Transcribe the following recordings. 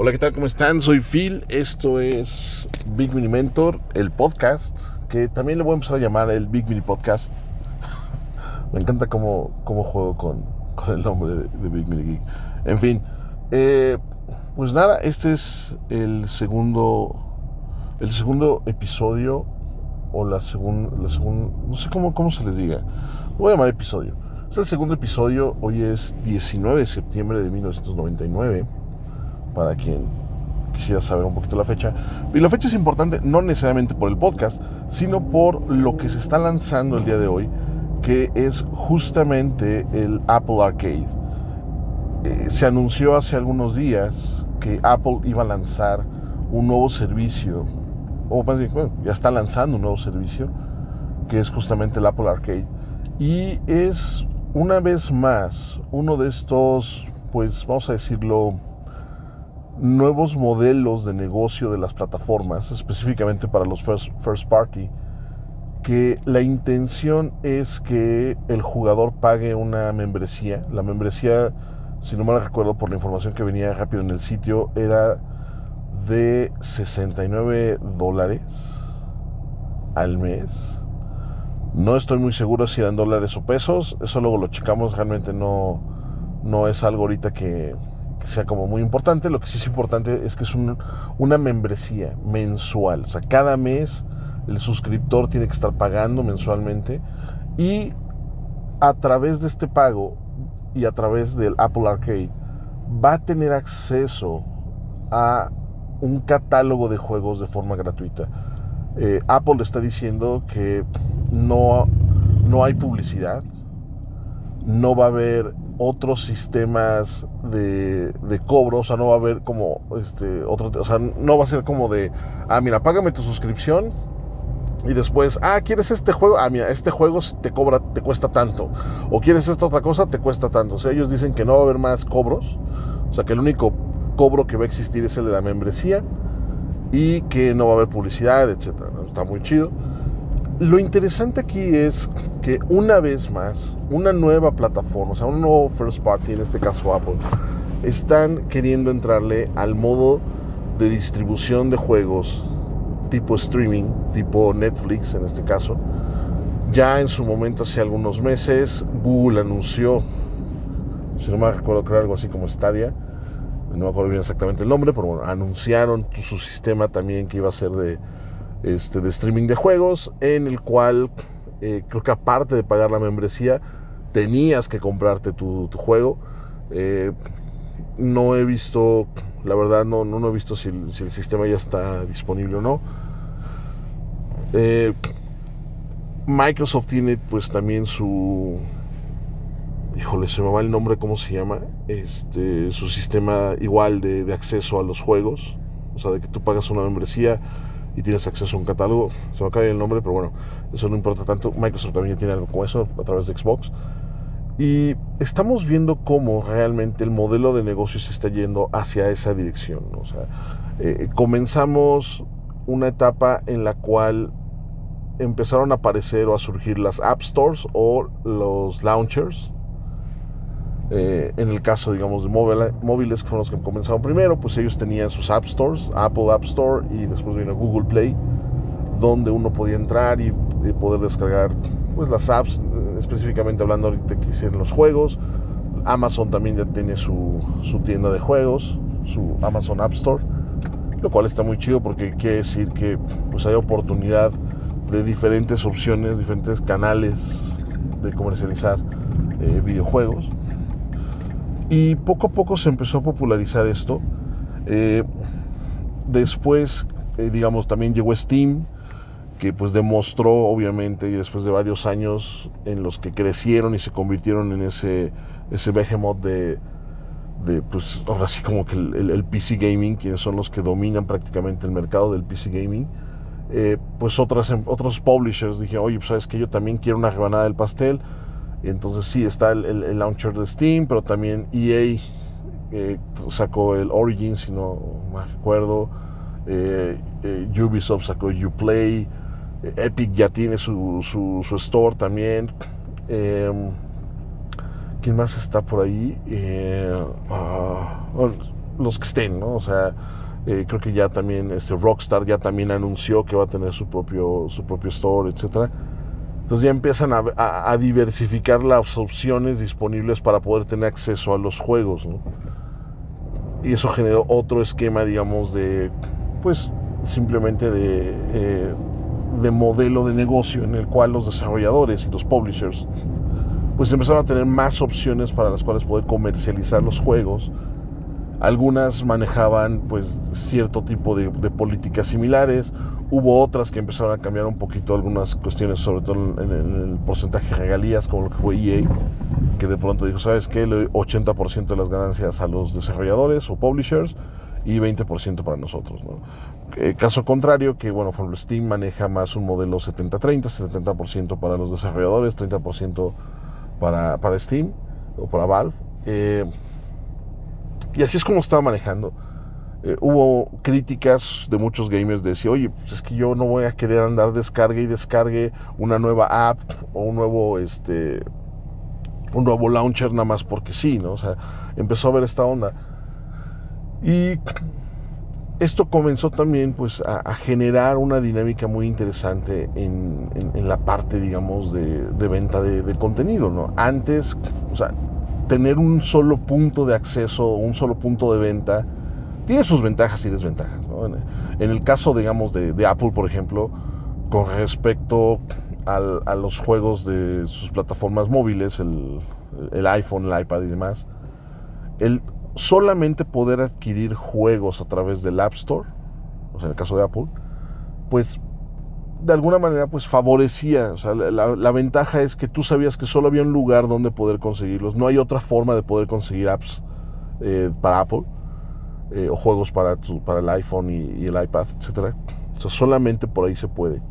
Hola, ¿qué tal? ¿Cómo están? Soy Phil. Esto es Big Mini Mentor, el podcast, que también le voy a empezar a llamar el Big Mini Podcast. Me encanta cómo, cómo juego con, con, el nombre de, Big Mini Geek. En fin, eh, pues nada, este es el segundo, el segundo episodio, o la segunda, la no sé cómo, cómo se les diga. Lo voy a llamar episodio. Es el segundo episodio, hoy es 19 de septiembre de 1999 para quien quisiera saber un poquito la fecha. Y la fecha es importante no necesariamente por el podcast, sino por lo que se está lanzando el día de hoy, que es justamente el Apple Arcade. Eh, se anunció hace algunos días que Apple iba a lanzar un nuevo servicio, o más bien, bueno, ya está lanzando un nuevo servicio, que es justamente el Apple Arcade. Y es una vez más uno de estos, pues vamos a decirlo, nuevos modelos de negocio de las plataformas, específicamente para los first, first, party, que la intención es que el jugador pague una membresía. La membresía, si no mal recuerdo por la información que venía rápido en el sitio, era de 69 dólares al mes. No estoy muy seguro si eran dólares o pesos, eso luego lo checamos, realmente no, no es algo ahorita que, que sea como muy importante. Lo que sí es importante es que es una membresía mensual. O sea, cada mes el suscriptor tiene que estar pagando mensualmente y a través de este pago y a través del Apple Arcade va a tener acceso a un catálogo de juegos de forma gratuita. Eh, Apple está diciendo que no, no hay publicidad, no va a haber otros sistemas de, de, cobro, o sea, no va a haber como este otro, o sea, no va a ser como de, ah, mira, págame tu suscripción y después, ah, ¿quieres este juego? Ah, mira, este juego te cobra, te cuesta tanto. O quieres esta otra cosa, te cuesta tanto. O sea, ellos dicen que no va a haber más cobros, o sea, que el único cobro que va a existir es el de la membresía y que no va a haber publicidad, etcétera. Está muy chido. Lo interesante aquí es que una vez más, una nueva plataforma, o sea, un nuevo first party, en este caso Apple, están queriendo entrarle al modo de distribución de juegos tipo streaming, tipo Netflix en este caso. Ya en su momento, hace algunos meses, Google anunció, si no me recuerdo, creo algo así como Stadia, no me acuerdo bien exactamente el nombre, pero bueno, anunciaron su sistema también que iba a ser de este, de streaming de juegos, en el cual eh, creo que aparte de pagar la membresía, tenías que comprarte tu, juego. Eh, no he visto, la verdad, no, no, he visto si, el sistema ya está disponible o no. Eh, Microsoft tiene pues también su híjole, se me va el nombre, ¿cómo se llama? Este, su sistema igual de, de, acceso a los juegos. O sea, de que tú pagas una membresía y tienes acceso a un catálogo. Se me cae el nombre, pero bueno, eso no importa tanto. Microsoft también tiene algo como eso a través de Xbox. Y estamos viendo cómo realmente el modelo de negocio se está yendo hacia esa dirección. O sea, eh, comenzamos una etapa en la cual empezaron a aparecer o a surgir las App Stores o los launchers eh, en el caso, digamos, de móviles, que fueron los que comenzaron primero, pues ellos tenían sus App Stores, Apple App Store y después vino Google Play, donde uno podía entrar y, poder descargar pues, las apps, específicamente hablando ahorita que hicieron los juegos. Amazon también ya tiene su, su tienda de juegos, su Amazon App Store, lo cual está muy chido porque quiere decir que pues, hay oportunidad de diferentes opciones, diferentes canales de comercializar eh, videojuegos. Y poco a poco se empezó a popularizar esto. Eh, después, eh, digamos, también llegó Steam, que pues demostró, obviamente, y después de varios años en los que crecieron y se convirtieron en ese, ese behemoth de, de pues ahora sí como que el, PC Gaming, quienes son los que dominan prácticamente el mercado del PC Gaming, eh, pues otras, otros publishers dijeron, oye, pues sabes que yo también quiero una rebanada del pastel, entonces sí, está el, launcher de Steam, pero también EA eh, sacó el Origin, si no me acuerdo. Eh, eh, Ubisoft sacó Uplay. Epic ya tiene su, su, store también. Em, ¿Quién más está por ahí? Ah, los que estén, ¿no? O sea, creo que ya también este Rockstar ya también anunció que va a tener su propio, su propio store, etcétera. Entonces ya empiezan a, diversificar las opciones disponibles para poder tener acceso a los juegos. ¿no? Y eso generó otro esquema, digamos, de, pues, simplemente de, eh, de modelo de negocio en el cual los desarrolladores y los publishers, pues empezaron a tener más opciones para las cuales poder comercializar los juegos algunas manejaban pues cierto tipo de, políticas similares. Hubo otras que empezaron a cambiar un poquito algunas cuestiones, sobre todo en, el porcentaje de regalías, como lo que fue EA, que de pronto dijo, ¿sabes qué? Le 80% de las ganancias a los desarrolladores o publishers y 20% para nosotros. Eh, caso contrario, que bueno, por ejemplo, Steam maneja más un modelo 70-30, 70%, para los desarrolladores, 30% para, para Steam o para Valve. Eh, y así es como estaba manejando. Eh, hubo críticas de muchos gamers de decir, oye, pues es que yo no voy a querer andar descargue y descargue una nueva app o un nuevo, este, un nuevo launcher nada más porque sí, ¿no? O sea, empezó a ver esta onda. Y esto comenzó también pues a, generar una dinámica muy interesante en, la parte, digamos, de, venta de, de, contenido, ¿no? Antes, o sea, tener un solo punto de acceso, un solo punto de venta, tiene sus ventajas y desventajas. En, el caso, digamos, de, Apple, por ejemplo, con respecto a los juegos de sus plataformas móviles, el, iPhone, el iPad y demás, el solamente poder adquirir juegos a través del App Store, o sea, en el caso de Apple, pues de alguna manera pues favorecía, o sea, la, ventaja es que tú sabías que solo había un lugar donde poder conseguirlos, no hay otra forma de poder conseguir apps eh, para Apple eh, o juegos para, para el iPhone y, el iPad, etc. O sea, solamente por ahí se puede.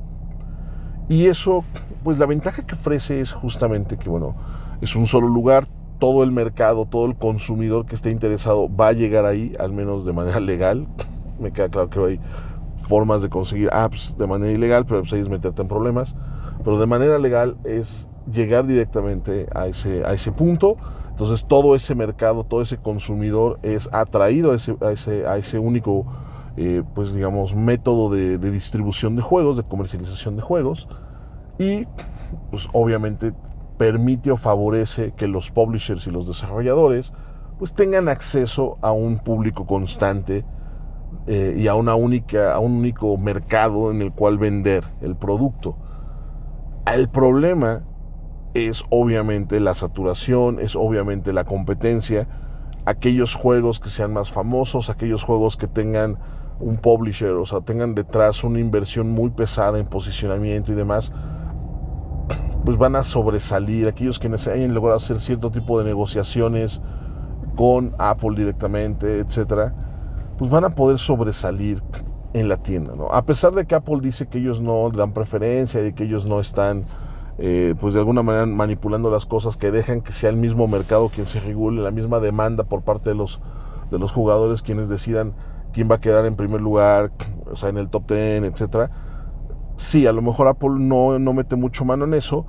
Y eso, pues la ventaja que ofrece es justamente que, bueno, es un solo lugar, todo el mercado, todo el consumidor que esté interesado va a llegar ahí, al menos de manera legal. Me queda claro que hay formas de conseguir apps de manera ilegal, pero pues ahí es meterte en problemas. Pero de manera legal es llegar directamente a ese, a ese punto. Entonces todo ese mercado, todo ese consumidor es atraído a ese, único, eh, pues digamos, método de, de, distribución de juegos, de comercialización de juegos. Y pues obviamente permite o favorece que los publishers y los desarrolladores pues tengan acceso a un público constante eh, y a, una única, a un único mercado en el cual vender el producto. El problema es obviamente la saturación, es obviamente la competencia, aquellos juegos que sean más famosos, aquellos juegos que tengan un publisher, o sea, tengan detrás una inversión muy pesada en posicionamiento y demás, pues van a sobresalir. Aquellos que hayan logrado hacer cierto tipo de negociaciones con Apple directamente, etcétera, pues van a poder sobresalir en la tienda. ¿no? A pesar de que Apple dice que ellos no dan preferencia y que ellos no están, eh, pues de alguna manera manipulando las cosas, que dejan que sea el mismo mercado quien se regule, la misma demanda por parte de los, de los jugadores quienes decidan quién va a quedar en primer lugar, o sea, en el top 10, etcétera. Sí, a lo mejor Apple no, no mete mucho mano en eso,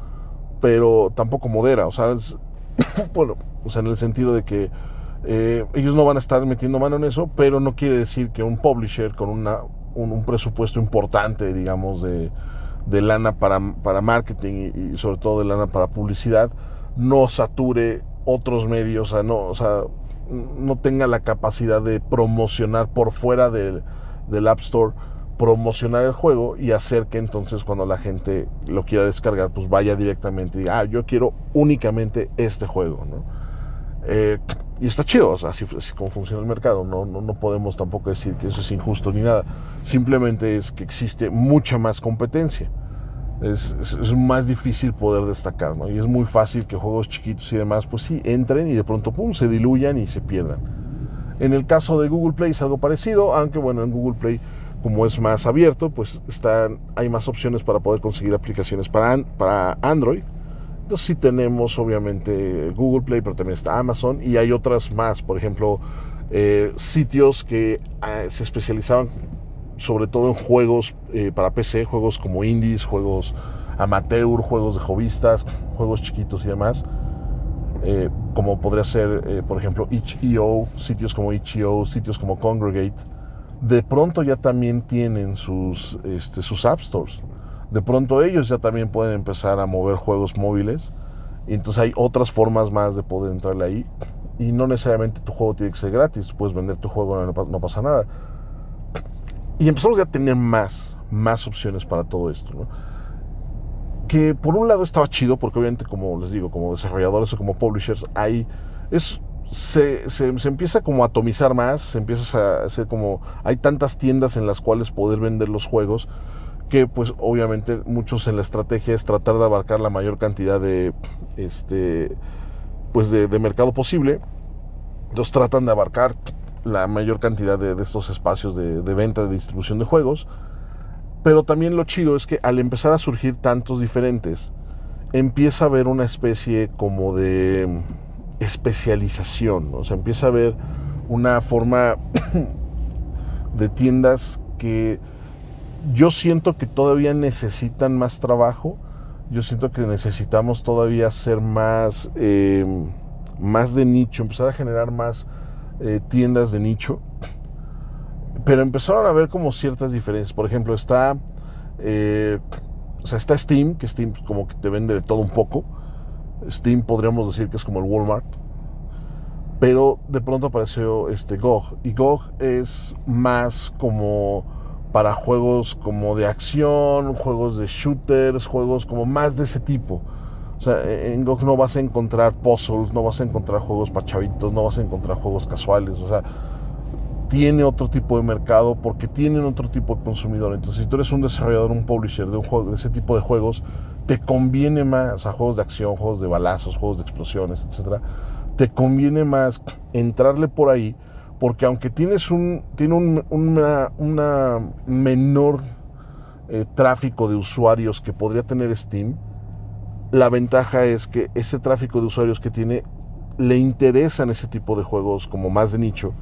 pero tampoco modera, o sea, bueno, o sea, en el sentido de que eh, ellos no van a estar metiendo mano en eso, pero no quiere decir que un publisher con una, un, presupuesto importante, digamos, de, de lana para, para marketing y, sobre todo de lana para publicidad, no sature otros medios, o sea, no, o sea, no tenga la capacidad de promocionar por fuera del, del App Store, promocionar el juego y hacer que entonces cuando la gente lo quiera descargar, pues vaya directamente y diga, ah, yo quiero únicamente este juego, ¿no? Eh, y está chido, o sea, así, como funciona el mercado. No, no, no, podemos tampoco decir que eso es injusto ni nada. Simplemente es que existe mucha más competencia. Es, más difícil poder destacar, ¿no? Y es muy fácil que juegos chiquitos y demás, pues sí, entren y de pronto, pum, se diluyan y se pierdan. En el caso de Google Play es algo parecido, aunque bueno, en Google Play, como es más abierto, pues están, hay más opciones para poder conseguir aplicaciones para, para Android entonces sí tenemos obviamente Google Play, pero también está Amazon y hay otras más, por ejemplo, eh, sitios que ah, se especializaban sobre todo en juegos eh, para PC, juegos como indies, juegos amateur, juegos de hobbyistas, juegos chiquitos y demás. eh, como podría ser, eh, por ejemplo, itch.io, sitios como itch.io, sitios como Congregate, de pronto ya también tienen sus, este, sus App Stores. De pronto ellos ya también pueden empezar a mover juegos móviles. Y entonces hay otras formas más de poder entrarle ahí. Y no necesariamente tu juego tiene que ser gratis. Puedes vender tu juego, no, no pasa nada. Y empezamos ya a tener más, más opciones para todo esto. ¿no? Que por un lado estaba chido, porque obviamente, como les digo, como desarrolladores o como publishers, hay. Es, se, se, empieza como a atomizar más, se empieza a hacer como. Hay tantas tiendas en las cuales poder vender los juegos que pues obviamente muchos en la estrategia es tratar de abarcar la mayor cantidad de este pues de, mercado posible los tratan de abarcar la mayor cantidad de, estos espacios de, venta de distribución de juegos pero también lo chido es que al empezar a surgir tantos diferentes empieza a haber una especie como de especialización o sea empieza a haber una forma de tiendas que yo siento que todavía necesitan más trabajo. Yo siento que necesitamos todavía ser más, eh, más de nicho, empezar a generar más eh, tiendas de nicho. Pero empezaron a ver como ciertas diferencias. Por ejemplo, está, eh, o sea, está Steam, que Steam como que te vende de todo un poco. Steam podríamos decir que es como el Walmart. Pero de pronto apareció este GOG. Y GOG es más como para juegos como de acción, juegos de shooters, juegos como más de ese tipo. O sea, en GOG no vas a encontrar puzzles, no vas a encontrar juegos para chavitos, no vas a encontrar juegos casuales. O sea, tiene otro tipo de mercado porque tienen otro tipo de consumidor. Entonces, si tú eres un desarrollador, un publisher de, un juego, de ese tipo de juegos, te conviene más, o sea, juegos de acción, juegos de balazos, juegos de explosiones, etcétera, te conviene más entrarle por ahí porque aunque tienes un, tiene un, una, menor eh, tráfico de usuarios que podría tener Steam, la ventaja es que ese tráfico de usuarios que tiene le interesan ese tipo de juegos como más de nicho.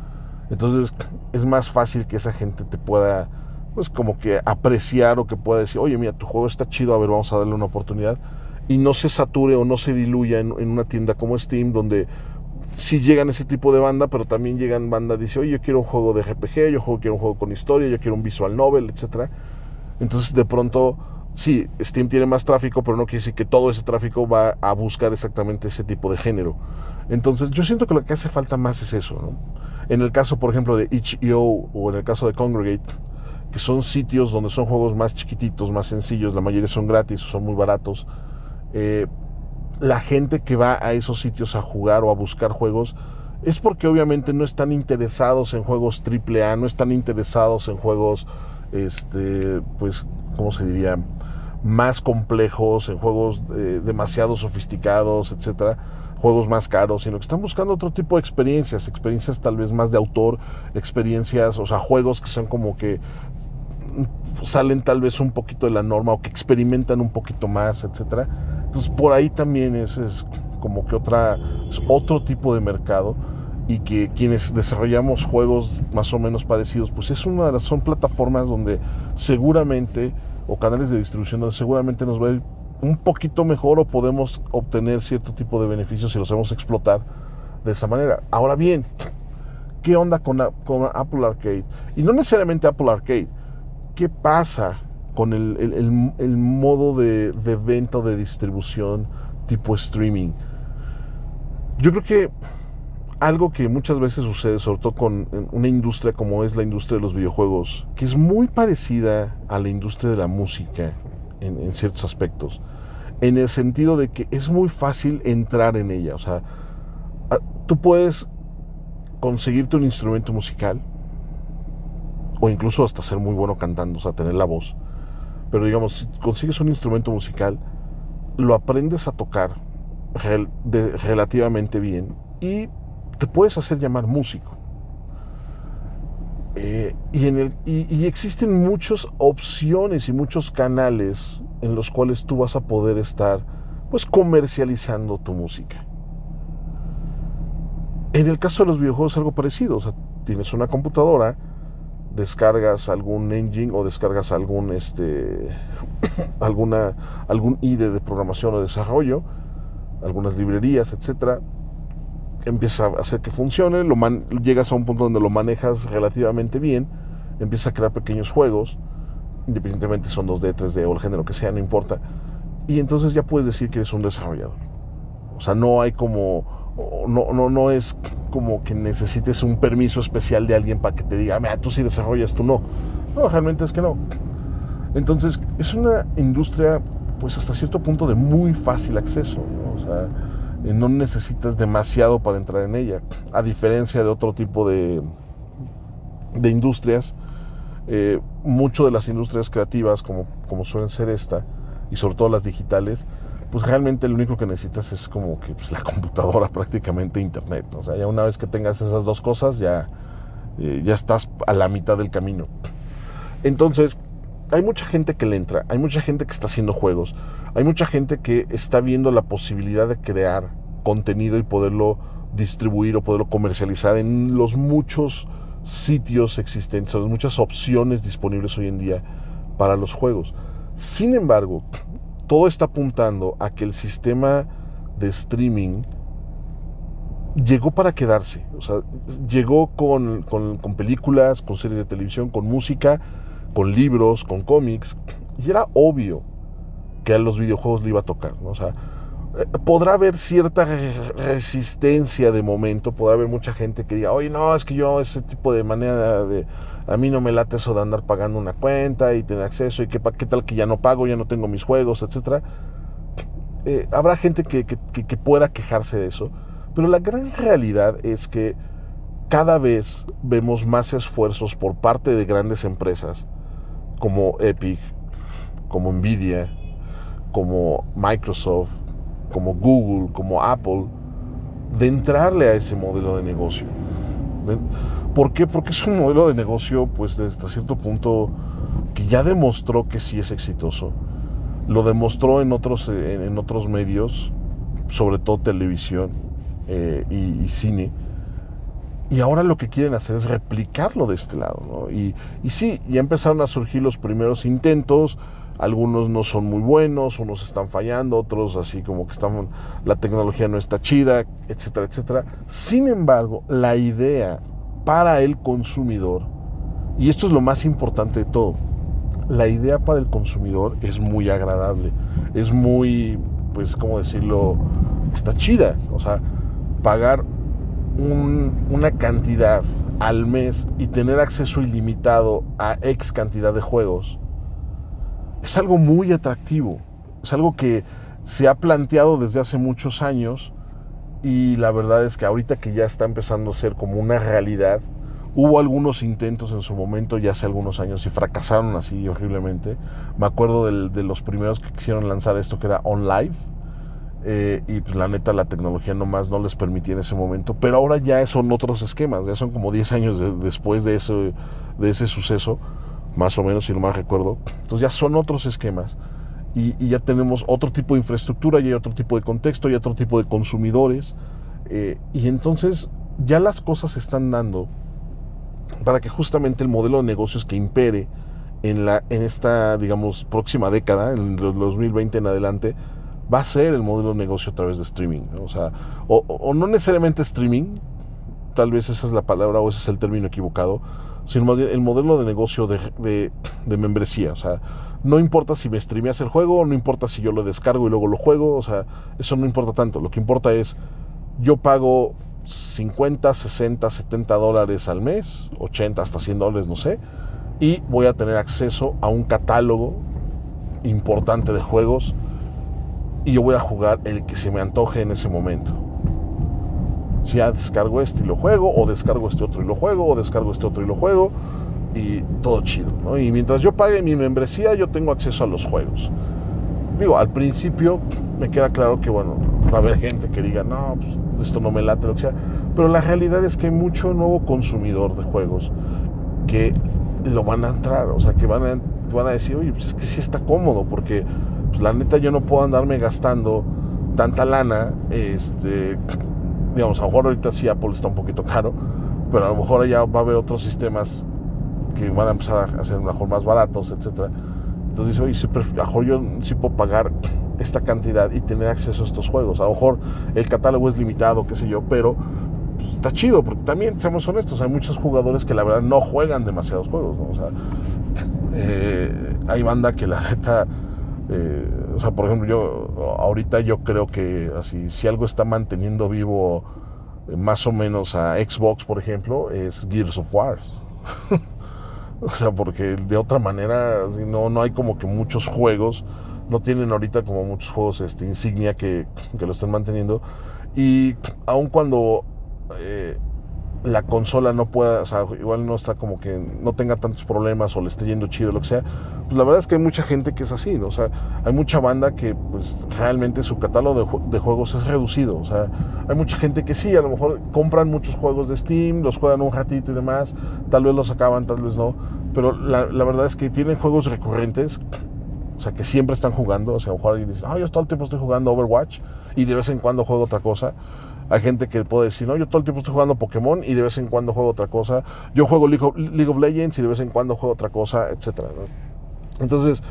Entonces es más fácil que esa gente te pueda, pues como que apreciar o que pueda decir, oye, mira, tu juego está chido, a ver, vamos a darle una oportunidad. Y no se sature o no se diluya en, una tienda como Steam, donde si llegan ese tipo de banda, pero también llegan banda dice, oye, yo quiero un juego de RPG, yo quiero un juego con historia, yo quiero un visual novel, etc. Entonces de pronto, sí, Steam tiene más tráfico, pero no quiere decir que todo ese tráfico va a buscar exactamente ese tipo de género. Entonces yo siento que lo que hace falta más es eso. ¿no? En el caso, por ejemplo, de itch.io o en el caso de Congregate, que son sitios donde son juegos más chiquititos, más sencillos, la mayoría son gratis, son muy baratos. Eh, la gente que va a esos sitios a jugar o a buscar juegos es porque obviamente no están interesados en juegos AAA, no están interesados en juegos, este, pues, ¿cómo se diría? Más complejos, en juegos eh, demasiado sofisticados, etcétera, juegos más caros, sino que están buscando otro tipo de experiencias, experiencias tal vez más de autor, experiencias, o sea, juegos que son como que salen tal vez un poquito de la norma o que experimentan un poquito más, etcétera. Entonces por ahí también es, es como que otra, es otro tipo de mercado y que quienes desarrollamos juegos más o menos parecidos, pues es una de las, son plataformas donde seguramente, o canales de distribución donde seguramente nos va a ir un poquito mejor o podemos obtener cierto tipo de beneficios si los sabemos explotar de esa manera. Ahora bien, ¿qué onda con, Apple Arcade? Y no necesariamente Apple Arcade. ¿Qué pasa con el, modo de, de, venta o de distribución tipo streaming. Yo creo que algo que muchas veces sucede, sobre todo con una industria como es la industria de los videojuegos, que es muy parecida a la industria de la música en, en ciertos aspectos, en el sentido de que es muy fácil entrar en ella. O sea, tú puedes conseguirte un instrumento musical, o incluso hasta ser muy bueno cantando, o sea, tener la voz pero digamos, si consigues un instrumento musical, lo aprendes a tocar relativamente bien y te puedes hacer llamar músico. Eh, y, en el, y, existen muchas opciones y muchos canales en los cuales tú vas a poder estar pues comercializando tu música. En el caso de los videojuegos es algo parecido, o sea, tienes una computadora, descargas algún engine o descargas algún este alguna algún IDE de programación o desarrollo algunas librerías, etcétera. Empieza a hacer que funcione, lo llegas a un punto donde lo manejas relativamente bien, empiezas a crear pequeños juegos, independientemente son 2D, 3D o el género que sea, no importa. Y entonces ya puedes decir que eres un desarrollador. O sea, no hay como, no, no, no es como que necesites un permiso especial de alguien para que te diga, mira, tú sí desarrollas, tú no. No, realmente es que no. Entonces, es una industria, pues hasta cierto punto, de muy fácil acceso. ¿no? O sea, no necesitas demasiado para entrar en ella. A diferencia de otro tipo de, de industrias, eh, mucho de las industrias creativas, como, como suelen ser esta, y sobre todo las digitales, pues realmente lo único que necesitas es como que pues, la computadora, prácticamente internet. O sea, ya una vez que tengas esas dos cosas, ya, eh, ya estás a la mitad del camino. Entonces, hay mucha gente que le entra, hay mucha gente que está haciendo juegos, hay mucha gente que está viendo la posibilidad de crear contenido y poderlo distribuir o poderlo comercializar en los muchos sitios existentes, las muchas opciones disponibles hoy en día para los juegos. Sin embargo, todo está apuntando a que el sistema de streaming llegó para quedarse. O sea, llegó con, películas, con series de televisión, con música, con libros, con cómics. Y era obvio que a los videojuegos le iba a tocar. O sea, eh, podrá haber cierta resistencia de momento, podrá haber mucha gente que diga, oye, no, es que yo ese tipo de manera de, a mí no me late eso de andar pagando una cuenta y tener acceso y qué, qué tal que ya no pago, ya no tengo mis juegos, etcétera. Eh, habrá gente que, que, pueda quejarse de eso, pero la gran realidad es que cada vez vemos más esfuerzos por parte de grandes empresas como Epic, como Nvidia, como Microsoft, como Google, como Apple, de entrarle a ese modelo de negocio. ¿Por qué? Porque es un modelo de negocio, pues, hasta cierto punto, que ya demostró que sí es exitoso. Lo demostró en otros, en, otros medios, sobre todo televisión eh, y, cine. Y ahora lo que quieren hacer es replicarlo de este lado. Y, y sí, ya empezaron a surgir los primeros intentos. Algunos no son muy buenos, unos están fallando, otros así como que están, la tecnología no está chida, etcétera, etcétera. Sin embargo, la idea para el consumidor, y esto es lo más importante de todo, la idea para el consumidor es muy agradable, es muy, pues, ¿cómo decirlo? Está chida. O sea, pagar una cantidad al mes y tener acceso ilimitado a X cantidad de juegos es algo muy atractivo. Es algo que se ha planteado desde hace muchos años y la verdad es que ahorita que ya está empezando a ser como una realidad, hubo algunos intentos en su momento, ya hace algunos años, y fracasaron así horriblemente. Me acuerdo de los primeros que quisieron lanzar esto que era OnLive. Eh, y pues la neta la tecnología nomás no les permitía en ese momento, pero ahora ya son otros esquemas, ya son como 10 años después de, eso, de ese suceso, más o menos si no mal recuerdo, entonces ya son otros esquemas y, ya tenemos otro tipo de infraestructura, y hay otro tipo de contexto, y otro tipo de consumidores. Eh, y entonces ya las cosas se están dando para que justamente el modelo de negocios que impere en, la, en esta, digamos, próxima década, en el 2020 en adelante, va a ser el modelo de negocio a través de streaming. O sea, o, no necesariamente streaming, tal vez esa es la palabra o ese es el término equivocado, sino el modelo de negocio de, de, membresía. O sea, no importa si me streameas el juego, no importa si yo lo descargo y luego lo juego, o sea, eso no importa tanto. Lo que importa es, yo pago 50, 60, 70 dólares al mes, 80 hasta 100 dólares, no sé, y voy a tener acceso a un catálogo importante de juegos y yo voy a jugar el que se me antoje en ese momento. Si ya descargo este y lo juego, o descargo este otro y lo juego, o descargo este otro y lo juego, y todo chido. Y mientras yo pague mi membresía, yo tengo acceso a los juegos. Digo, al principio me queda claro que, bueno, va a haber gente que diga, no, pues, esto no me late, lo que sea. Pero la realidad es que hay mucho nuevo consumidor de juegos que lo van a entrar, o sea, que van a, van a decir, oye, pues es que sí está cómodo, porque pues, la neta yo no puedo andarme gastando tanta lana, este, digamos, a lo mejor ahorita sí Apple está un poquito caro, pero a lo mejor allá va a haber otros sistemas que van a empezar a ser mejor más baratos, etcétera. Entonces dice, oye, mejor yo sí puedo pagar esta cantidad y tener acceso a estos juegos. A lo mejor el catálogo es limitado, qué sé yo, pero pues, está chido, porque también, seamos honestos, hay muchos jugadores que la verdad no juegan demasiados juegos, O sea, eh, hay banda que la neta, eh, o sea, por ejemplo, yo ahorita yo creo que así, si algo está manteniendo vivo eh, más o menos a Xbox, por ejemplo, es Gears of War. o sea, porque de otra manera no, no hay como que muchos juegos, no tienen ahorita como muchos juegos este, insignia que, que lo estén manteniendo. Y aun cuando la consola no pueda, o sea, igual no está como que no tenga tantos problemas o le esté yendo chido, lo que sea, pues la verdad es que hay mucha gente que es así, ¿no? O sea, hay mucha banda que pues realmente su catálogo de, juegos es reducido, o sea, hay mucha gente que sí, a lo mejor compran muchos juegos de Steam, los juegan un ratito y demás, tal vez los acaban, tal vez no, pero la, verdad es que tienen juegos recurrentes, o sea, que siempre están jugando, o sea, a lo mejor alguien dice, ah, yo todo el tiempo estoy jugando Overwatch y de vez en cuando juego otra cosa, hay gente que puede decir, no, yo todo el tiempo estoy jugando Pokémon y de vez en cuando juego otra cosa. Yo juego League of, Legends y de vez en cuando juego otra cosa, etc. Entonces,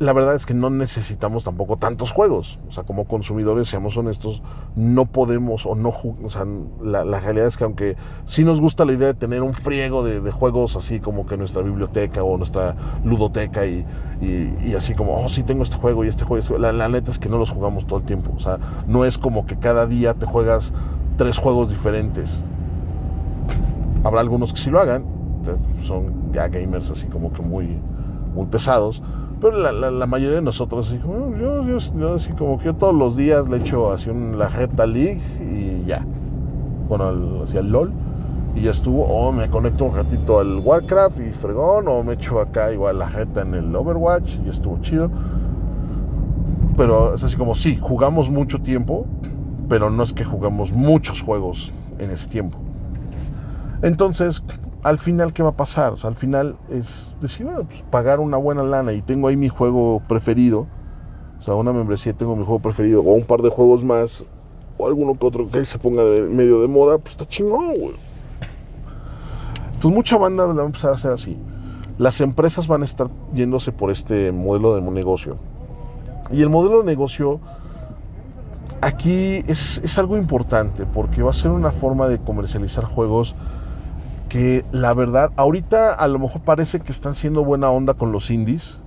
la verdad es que no necesitamos tampoco tantos juegos. O sea, como consumidores, seamos honestos, no podemos o no... O sea, la, realidad es que aunque sí nos gusta la idea de tener un friego de, juegos así como que nuestra biblioteca o nuestra ludoteca y, y, así como, oh, sí tengo este juego y este juego, este La, la, neta es que no los jugamos todo el tiempo. O sea, no es como que cada día te juegas tres juegos diferentes. Habrá algunos que sí lo hagan, son ya gamers así como que muy, muy pesados pero la, mayoría de nosotros, así como, yo, yo, así como que yo todos los días le echo así un, la Reta League y ya. Bueno, hacia el LOL y ya estuvo. O me conecto un ratito al Warcraft y fregón. O me echo acá igual la Reta en el Overwatch y estuvo chido. Pero es así como, sí, jugamos mucho tiempo, pero no es que jugamos muchos juegos en ese tiempo. Entonces, al final, ¿qué va a pasar? al final es decir, bueno, pues, pagar una buena lana y tengo ahí mi juego preferido. O sea, una membresía, tengo mi juego preferido, o un par de juegos más, o alguno que otro que se ponga de, medio de moda, pues está chingón, güey. Entonces, mucha banda va a empezar a hacer así. Las empresas van a estar yéndose por este modelo de negocio. Y el modelo de negocio aquí es, es algo importante porque va a ser una forma de comercializar juegos que la verdad, ahorita a lo mejor parece que están siendo buena onda con los indies.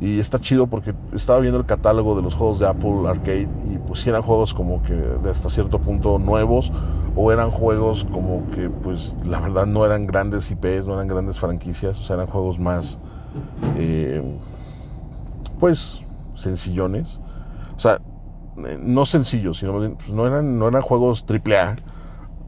Y está chido porque estaba viendo el catálogo de los juegos de Apple Arcade y pues eran juegos como que de hasta cierto punto nuevos o eran juegos como que pues la verdad no eran grandes IPs, no eran grandes franquicias, o sea, eran juegos más eh, pues sencillones. O sea, eh, no sencillos, sino pues, no eran, no eran juegos AAA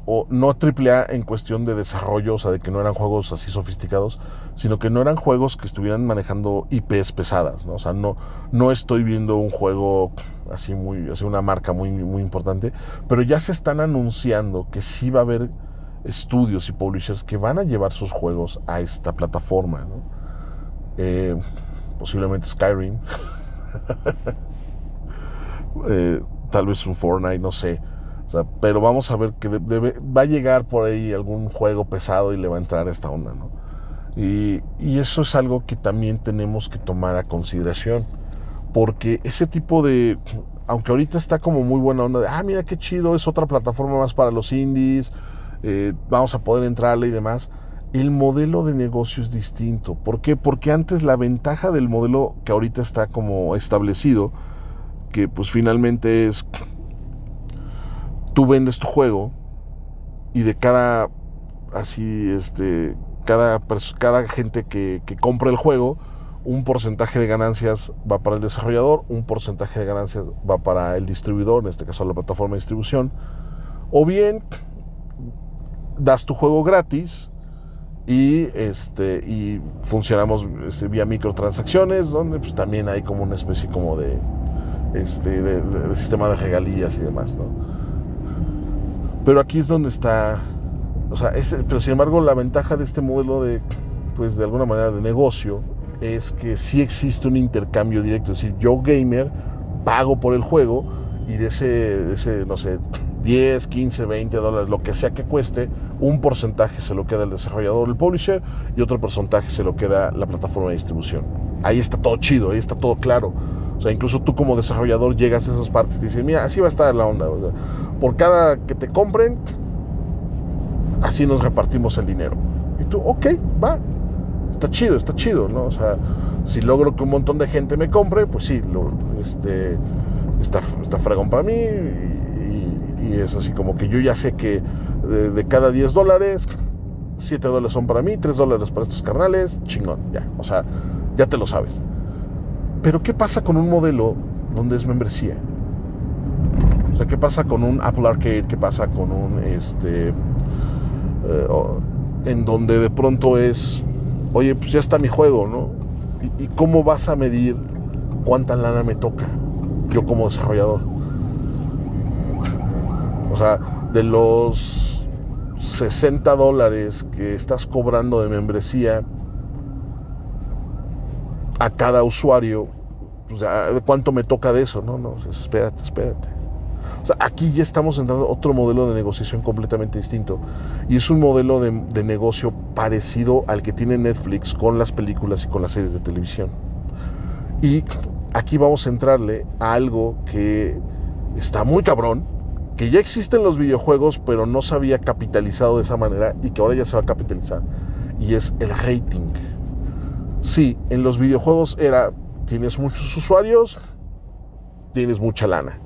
o no AAA en cuestión de desarrollo, o sea, de que no eran juegos así sofisticados, sino que no eran juegos que estuvieran manejando IPs pesadas, ¿no? O sea, no, no estoy viendo un juego así muy, así una marca muy, muy importante, pero ya se están anunciando que sí va a haber estudios y publishers que van a llevar sus juegos a esta plataforma. Eh, posiblemente Skyrim, eh, tal vez un Fortnite, no sé pero vamos a ver que va a llegar por ahí algún juego pesado y le va a entrar esta onda, ¿no? Y, eso es algo que también tenemos que tomar a consideración. Porque ese tipo de. Aunque ahorita está como muy buena onda de, ah, mira qué chido, es otra plataforma más para los indies, eh, vamos a poder entrarle y demás. El modelo de negocio es distinto. ¿Por qué? Porque antes la ventaja del modelo que ahorita está como establecido, que pues finalmente es tú vendes tu juego y de cada así este cada cada gente que, compra el juego un porcentaje de ganancias va para el desarrollador, un porcentaje de ganancias va para el distribuidor, en este caso la plataforma de distribución, o bien das tu juego gratis y este y funcionamos este, vía microtransacciones donde pues, también hay como una especie como de este de sistema de regalías y demás, ¿no? Pero aquí es donde está, o sea, pero sin embargo la ventaja de este modelo de, pues de alguna manera de negocio es que sí existe un intercambio directo. Es decir, yo gamer pago por el juego y de ese, ese, no sé, 10, 15, 20 dólares, lo que sea que cueste, un porcentaje se lo queda el desarrollador, el publisher, y otro porcentaje se lo queda la plataforma de distribución. Ahí está todo chido, ahí está todo claro. O sea, incluso tú como desarrollador llegas a esas partes y te dices, mira, así va a estar la onda. Por cada que te compren, así nos repartimos el dinero. Y tú, ok, va. Está chido, está chido, ¿no? O sea, si logro que un montón de gente me compre, pues sí, este, está, está fregón para mí. Y, es así como que yo ya sé que de, de cada 10 dólares, 7 dólares son para mí, 3 dólares para estos carnales, chingón, ya. O sea, ya te lo sabes. Pero ¿qué pasa con un modelo donde es membresía? O sea, ¿qué pasa con un Apple Arcade? ¿Qué pasa con un este eh, en donde de pronto es, oye, pues ya está mi juego, ¿no? ¿Y, cómo vas a medir cuánta lana me toca yo como desarrollador? O sea, de los 60 dólares que estás cobrando de membresía, a cada usuario, o ¿cuánto me toca de eso? No, no, espérate, espérate. Aquí ya estamos entrando otro modelo de negociación completamente distinto. Y es un modelo de, de, negocio parecido al que tiene Netflix con las películas y con las series de televisión. Y aquí vamos a entrarle a algo que está muy cabrón, que ya existe en los videojuegos, pero no se había capitalizado de esa manera y que ahora ya se va a capitalizar. Y es el rating. Sí, en los videojuegos era, tienes muchos usuarios, tienes mucha lana.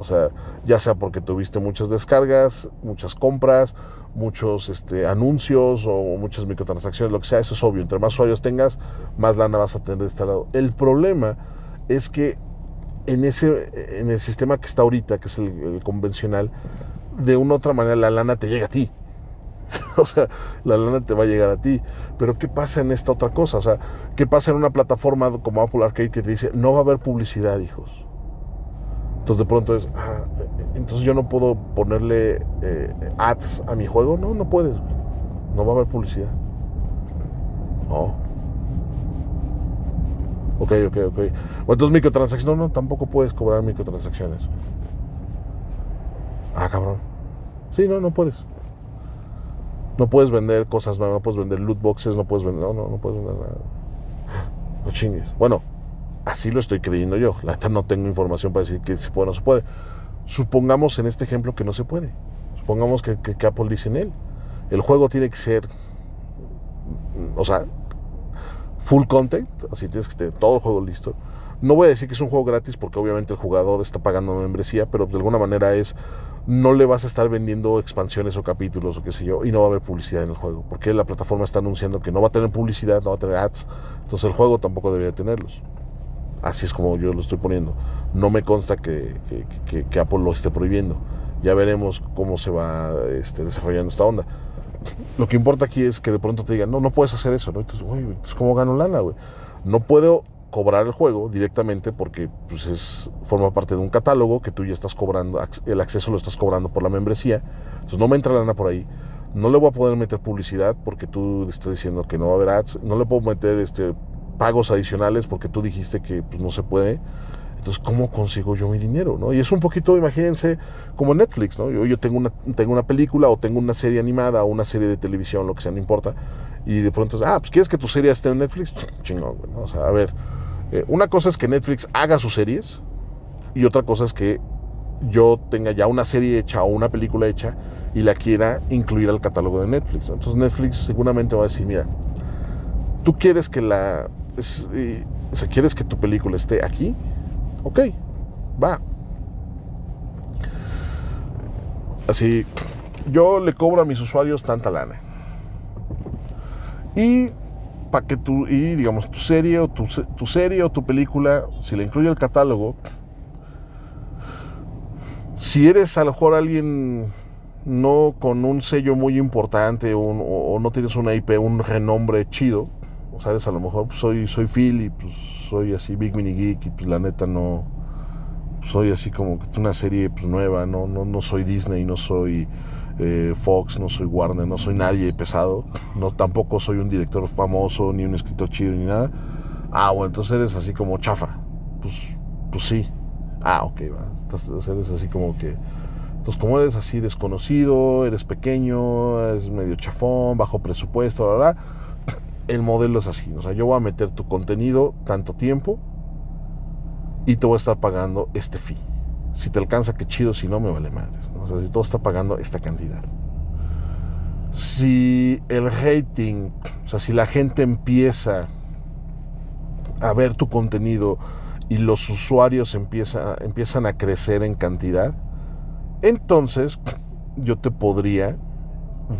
O sea, ya sea porque tuviste muchas descargas, muchas compras, muchos este, anuncios o muchas microtransacciones, lo que sea, eso es obvio. Entre más usuarios tengas, más lana vas a tener de este lado. El problema es que en, ese, en el sistema que está ahorita, que es el convencional, de una u otra manera la lana te llega a ti. o sea, la lana te va a llegar a ti. Pero ¿qué pasa en esta otra cosa? O sea, ¿qué pasa en una plataforma como Apple Arcade que te dice, no va a haber publicidad, hijos? Entonces de pronto es, ah, entonces yo no puedo ponerle eh, ads a mi juego. No, no puedes. No va a haber publicidad. No. Ok, ok, ok. O entonces microtransacciones. No, no, tampoco puedes cobrar microtransacciones. Ah, cabrón. Sí, no, no puedes. No puedes vender cosas nuevas, no puedes vender loot boxes, no puedes vender. No, no, no puedes vender nada. No chingues. Bueno, así lo estoy creyendo yo. La verdad no tengo información para decir que se puede o no se puede. Supongamos en este ejemplo que no se puede. Supongamos que, Apple dice en él. El juego tiene que ser. O sea, full content. Así tienes que tener todo el juego listo. No voy a decir que es un juego gratis porque obviamente el jugador está pagando membresía, pero de alguna manera es no le vas a estar vendiendo expansiones o capítulos o qué sé yo, y no va a haber publicidad en el juego, porque la plataforma está anunciando que no va a tener publicidad, no va a tener ads, entonces el juego tampoco debería tenerlos. Así es como yo lo estoy poniendo. No me consta que, Apple lo esté prohibiendo. Ya veremos cómo se va este, desarrollando esta onda. Lo que importa aquí es que de pronto te digan, no, no puedes hacer eso, ¿no? Entonces, uy, ¿cómo gano lana, güey? No puedo cobrar el juego directamente porque pues es, forma parte de un catálogo que tú ya estás cobrando, el acceso lo estás cobrando por la membresía, entonces no me entra lana por ahí, no le voy a poder meter publicidad porque tú estás diciendo que no va a haber ads, no le puedo meter este, pagos adicionales porque tú dijiste que pues, no se puede, entonces ¿cómo consigo yo mi dinero? ¿no? Y es un poquito, imagínense, como Netflix, ¿no? yo, tengo, una, tengo una película o tengo una serie animada o una serie de televisión, lo que sea, no importa, y de pronto, ah, pues quieres que tu serie esté en Netflix, chingón, ¿no? o sea, a ver eh, una cosa es que Netflix haga sus series y otra cosa es que yo tenga ya una serie hecha o una película hecha y la quiera incluir al catálogo de Netflix. Entonces Netflix seguramente va a decir, mira, tú quieres que la... o sea, quieres que tu película esté aquí, ok, va. Así, yo le cobro a mis usuarios tanta lana. Y para que tu, y digamos, tu serie o tu, serie o tu película, si le incluye el catálogo, si eres a lo mejor alguien no con un sello muy importante o, no tienes una IP, un renombre chido, a lo mejor pues, soy, soy Phil y pues soy así Big Mini Geek y pues la neta no, soy así como una serie pues, nueva, no, no, no soy Disney, no soy eh, Fox, no soy Warner, no soy nadie pesado, no tampoco soy un director famoso, ni un escritor chido, ni nada. Ah, bueno, entonces eres así como chafa. Pues, pues sí. Ah, ok, va. Entonces eres así como que. Entonces, como eres así desconocido, eres pequeño, es medio chafón, bajo presupuesto, bla, bla, el modelo es así. O sea, yo voy a meter tu contenido tanto tiempo y te voy a estar pagando este fee. Si te alcanza, qué chido, si no, me vale madres. O sea, si todo está pagando esta cantidad. Si el rating, o sea, si la gente empieza a ver tu contenido y los usuarios empieza, empiezan a crecer en cantidad, entonces yo te podría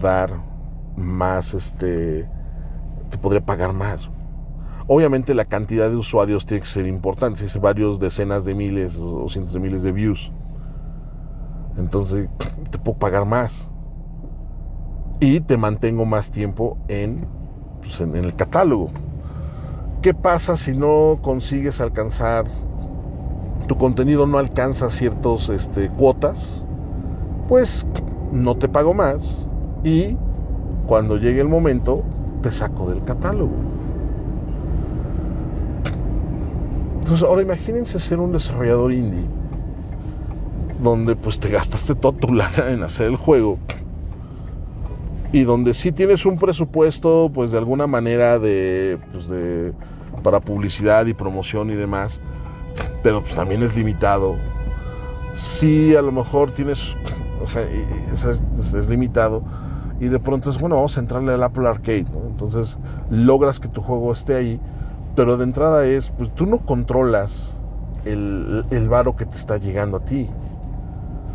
dar más, este, te podría pagar más. Obviamente la cantidad de usuarios tiene que ser importante, si es varios decenas de miles o cientos de miles de views. Entonces te puedo pagar más. Y te mantengo más tiempo en, pues, en, el catálogo. ¿Qué pasa si no consigues alcanzar, tu contenido no alcanza ciertas este, cuotas? Pues no te pago más y cuando llegue el momento te saco del catálogo. Entonces, ahora imagínense ser un desarrollador indie, donde pues te gastaste toda tu lana en hacer el juego, y donde sí tienes un presupuesto, pues de alguna manera de, pues de para publicidad y promoción y demás, pero pues también es limitado. Sí, a lo mejor tienes, o sea, es, limitado, y de pronto es, bueno, vamos a entrarle al Apple Arcade, Entonces logras que tu juego esté ahí pero de entrada es, pues tú no controlas el, el varo que te está llegando a ti.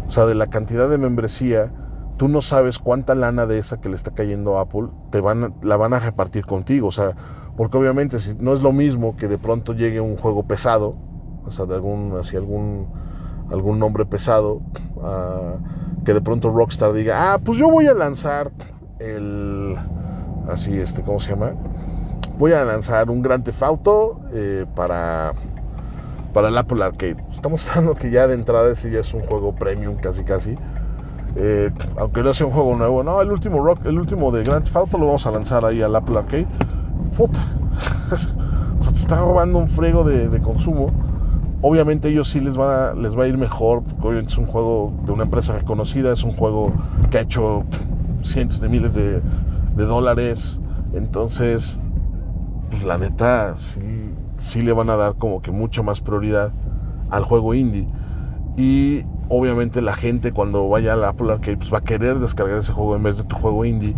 O sea, de la cantidad de membresía, tú no sabes cuánta lana de esa que le está cayendo a Apple te van, la van a repartir contigo. O sea, porque obviamente si, no es lo mismo que de pronto llegue un juego pesado, o sea, de algún, así algún, algún nombre pesado, que de pronto Rockstar diga, ah, pues yo voy a lanzar el, así, este, ¿cómo se llama? voy a lanzar un Gran Theft Auto eh, para, para el Apple Arcade. Estamos hablando que ya de entrada ese ya es un juego premium casi casi. Eh, aunque no sea un juego nuevo, no, el último rock, el último de Grand Theft lo vamos a lanzar ahí al Apple Arcade. Puta. o sea, te está robando un frego de, consumo. Obviamente ellos sí les va, les va a ir mejor, porque obviamente es un juego de una empresa reconocida, es un juego que ha hecho cientos de miles de, de dólares. Entonces, pues la neta sí, le van a dar como que mucha más prioridad al juego indie. Y obviamente la gente cuando vaya a la Apple Arcade pues va a querer descargar ese juego en vez de tu juego indie.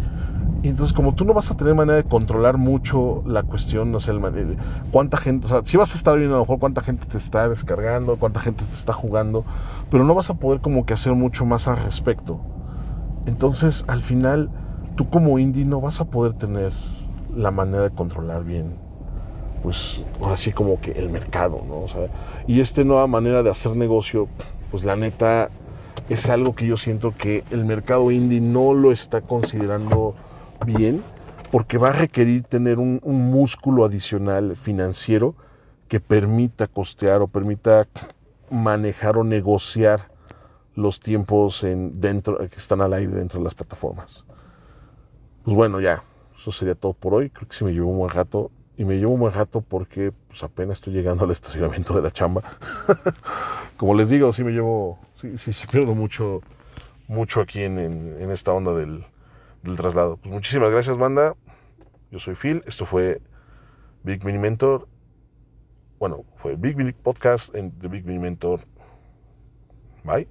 Y entonces como tú no vas a tener manera de controlar mucho la cuestión, no sé, el, cuánta gente, o sea, si vas a estar viendo a lo mejor cuánta gente te está descargando, cuánta gente te está jugando, pero no vas a poder como que hacer mucho más al respecto. Entonces al final tú como indie no vas a poder tener la manera de controlar bien, pues ahora sí como que el mercado, ¿no? O sea, y esta nueva manera de hacer negocio, pues la neta es algo que yo siento que el mercado indie no lo está considerando bien, porque va a requerir tener un, músculo adicional financiero que permita costear o permita manejar o negociar los tiempos en, dentro, que están al aire dentro de las plataformas. Pues bueno, ya, eso sería todo por hoy. Creo que sí me llevó un buen rato. Y me llevo un buen rato porque pues, apenas estoy llegando al estacionamiento de la chamba. Como les digo, sí me llevo, sí, sí, pierdo mucho, mucho aquí en, en, esta onda del, del, traslado. Pues muchísimas gracias, banda. Yo soy Phil. Esto fue Big Mini Mentor. Bueno, fue Big Mini Podcast en The Big Mini Mentor. Bye.